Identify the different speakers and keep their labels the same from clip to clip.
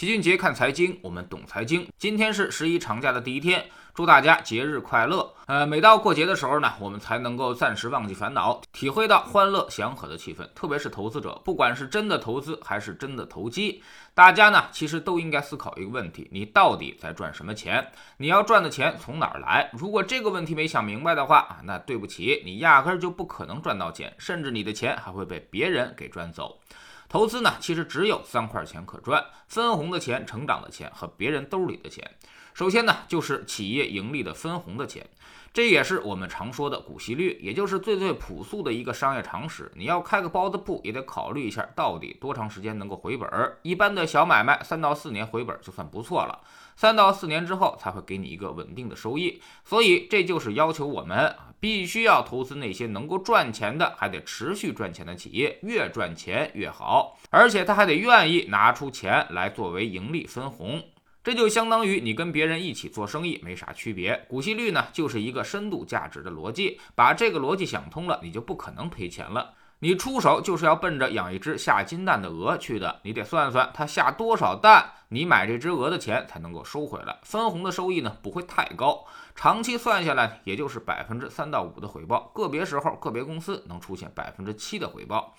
Speaker 1: 齐俊杰看财经，我们懂财经。今天是十一长假的第一天，祝大家节日快乐。呃，每到过节的时候呢，我们才能够暂时忘记烦恼，体会到欢乐祥和的气氛。特别是投资者，不管是真的投资还是真的投机，大家呢其实都应该思考一个问题：你到底在赚什么钱？你要赚的钱从哪儿来？如果这个问题没想明白的话啊，那对不起，你压根儿就不可能赚到钱，甚至你的钱还会被别人给赚走。投资呢，其实只有三块钱可赚：分红的钱、成长的钱和别人兜里的钱。首先呢，就是企业盈利的分红的钱，这也是我们常说的股息率，也就是最最朴素的一个商业常识。你要开个包子铺，也得考虑一下到底多长时间能够回本儿。一般的小买卖，三到四年回本就算不错了。三到四年之后才会给你一个稳定的收益，所以这就是要求我们啊，必须要投资那些能够赚钱的，还得持续赚钱的企业，越赚钱越好，而且他还得愿意拿出钱来作为盈利分红，这就相当于你跟别人一起做生意没啥区别。股息率呢，就是一个深度价值的逻辑，把这个逻辑想通了，你就不可能赔钱了。你出手就是要奔着养一只下金蛋的鹅去的，你得算算它下多少蛋，你买这只鹅的钱才能够收回来。分红的收益呢不会太高，长期算下来也就是百分之三到五的回报，个别时候个别公司能出现百分之七的回报。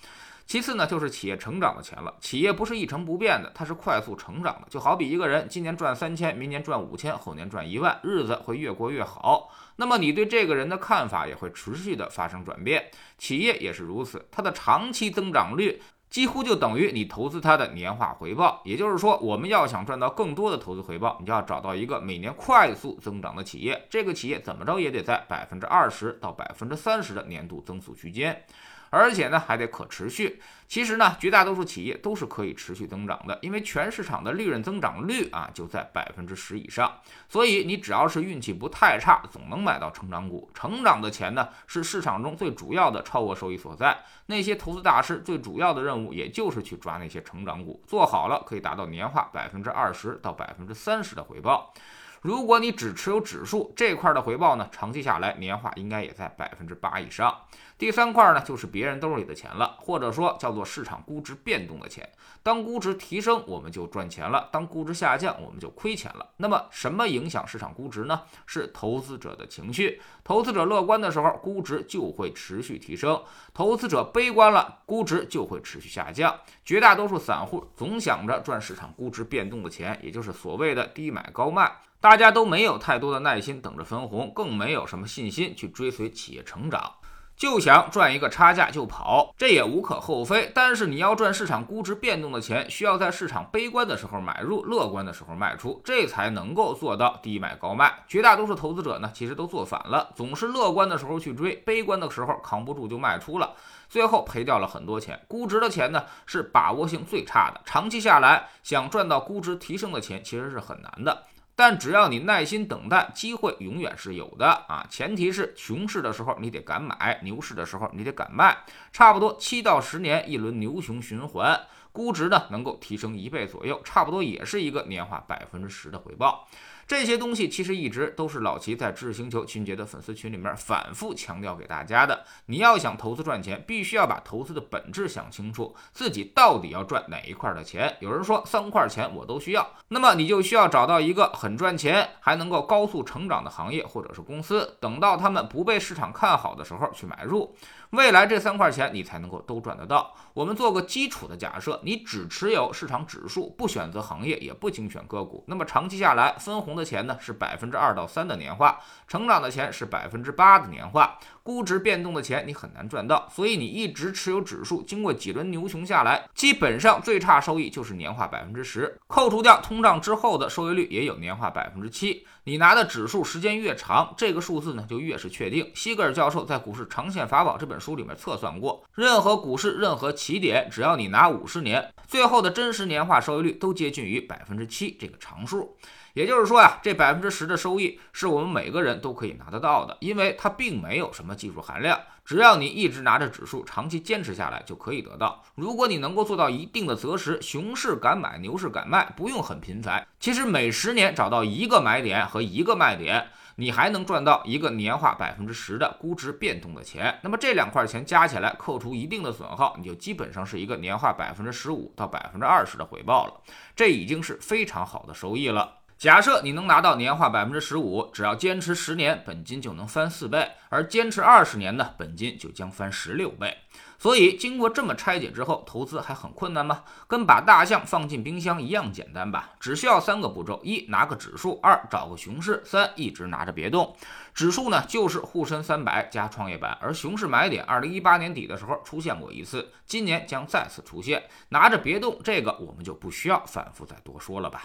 Speaker 1: 其次呢，就是企业成长的钱了。企业不是一成不变的，它是快速成长的。就好比一个人今年赚三千，明年赚五千，后年赚一万，日子会越过越好。那么你对这个人的看法也会持续的发生转变。企业也是如此，它的长期增长率几乎就等于你投资它的年化回报。也就是说，我们要想赚到更多的投资回报，你就要找到一个每年快速增长的企业。这个企业怎么着也得在百分之二十到百分之三十的年度增速区间。而且呢，还得可持续。其实呢，绝大多数企业都是可以持续增长的，因为全市场的利润增长率啊就在百分之十以上。所以你只要是运气不太差，总能买到成长股。成长的钱呢，是市场中最主要的超额收益所在。那些投资大师最主要的任务，也就是去抓那些成长股，做好了可以达到年化百分之二十到百分之三十的回报。如果你只持有指数这块的回报呢，长期下来年化应该也在百分之八以上。第三块呢，就是别人兜里的钱了，或者说叫做市场估值变动的钱。当估值提升，我们就赚钱了；当估值下降，我们就亏钱了。那么，什么影响市场估值呢？是投资者的情绪。投资者乐观的时候，估值就会持续提升；投资者悲观了，估值就会持续下降。绝大多数散户总想着赚市场估值变动的钱，也就是所谓的低买高卖。大家都没有太多的耐心等着分红，更没有什么信心去追随企业成长，就想赚一个差价就跑，这也无可厚非。但是你要赚市场估值变动的钱，需要在市场悲观的时候买入，乐观的时候卖出，这才能够做到低买高卖。绝大多数投资者呢，其实都做反了，总是乐观的时候去追，悲观的时候扛不住就卖出了，最后赔掉了很多钱。估值的钱呢，是把握性最差的，长期下来想赚到估值提升的钱，其实是很难的。但只要你耐心等待，机会永远是有的啊！前提是熊市的时候你得敢买，牛市的时候你得敢卖。差不多七到十年一轮牛熊循环，估值呢能够提升一倍左右，差不多也是一个年化百分之十的回报。这些东西其实一直都是老齐在知识星球群杰的粉丝群里面反复强调给大家的。你要想投资赚钱，必须要把投资的本质想清楚，自己到底要赚哪一块的钱。有人说三块钱我都需要，那么你就需要找到一个很赚钱还能够高速成长的行业或者是公司，等到他们不被市场看好的时候去买入。未来这三块钱你才能够都赚得到。我们做个基础的假设，你只持有市场指数，不选择行业，也不精选个股，那么长期下来分红的钱呢是百分之二到三的年化，成长的钱是百分之八的年化。估值变动的钱你很难赚到，所以你一直持有指数，经过几轮牛熊下来，基本上最差收益就是年化百分之十，扣除掉通胀之后的收益率也有年化百分之七。你拿的指数时间越长，这个数字呢就越是确定。西格尔教授在《股市长线法宝》这本书里面测算过，任何股市任何起点，只要你拿五十年，最后的真实年化收益率都接近于百分之七这个常数。也就是说呀，这百分之十的收益是我们每个人都可以拿得到的，因为它并没有什么技术含量。只要你一直拿着指数，长期坚持下来就可以得到。如果你能够做到一定的择时，熊市敢买，牛市敢卖，不用很频繁。其实每十年找到一个买点和一个卖点，你还能赚到一个年化百分之十的估值变动的钱。那么这两块钱加起来，扣除一定的损耗，你就基本上是一个年化百分之十五到百分之二十的回报了。这已经是非常好的收益了。假设你能拿到年化百分之十五，只要坚持十年，本金就能翻四倍；而坚持二十年呢，本金就将翻十六倍。所以，经过这么拆解之后，投资还很困难吗？跟把大象放进冰箱一样简单吧？只需要三个步骤：一、拿个指数；二、找个熊市；三、一直拿着别动。指数呢，就是沪深三百加创业板，而熊市买点，二零一八年底的时候出现过一次，今年将再次出现。拿着别动，这个我们就不需要反复再多说了吧？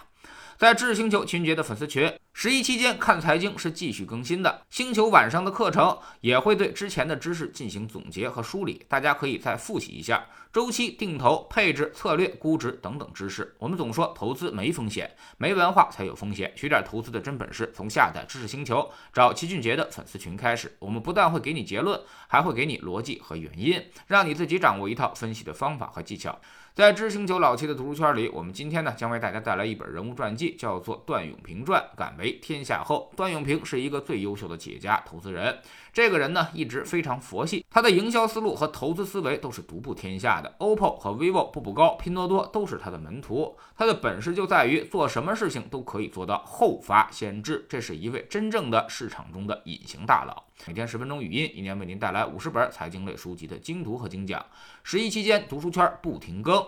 Speaker 1: 在知识星球秦杰的粉丝群，十一期间看财经是继续更新的。星球晚上的课程也会对之前的知识进行总结和梳理，大家可以再复习一下周期、定投、配置、策略、估值等等知识。我们总说投资没风险，没文化才有风险。学点投资的真本事，从下载知识星球找齐俊杰的粉丝群开始。我们不但会给你结论，还会给你逻辑和原因，让你自己掌握一套分析的方法和技巧。在知星球老七的读书圈里，我们今天呢将为大家带来一本人物传记，叫做《段永平传》，敢为为天下后。段永平是一个最优秀的企业家、投资人。这个人呢一直非常佛系，他的营销思路和投资思维都是独步天下的。OPPO 和 vivo、步步高、拼多多都是他的门徒。他的本事就在于做什么事情都可以做到后发先至，这是一位真正的市场中的隐形大佬。每天十分钟语音，一年为您带来五十本财经类书籍的精读和精讲。十一期间，读书圈不停更。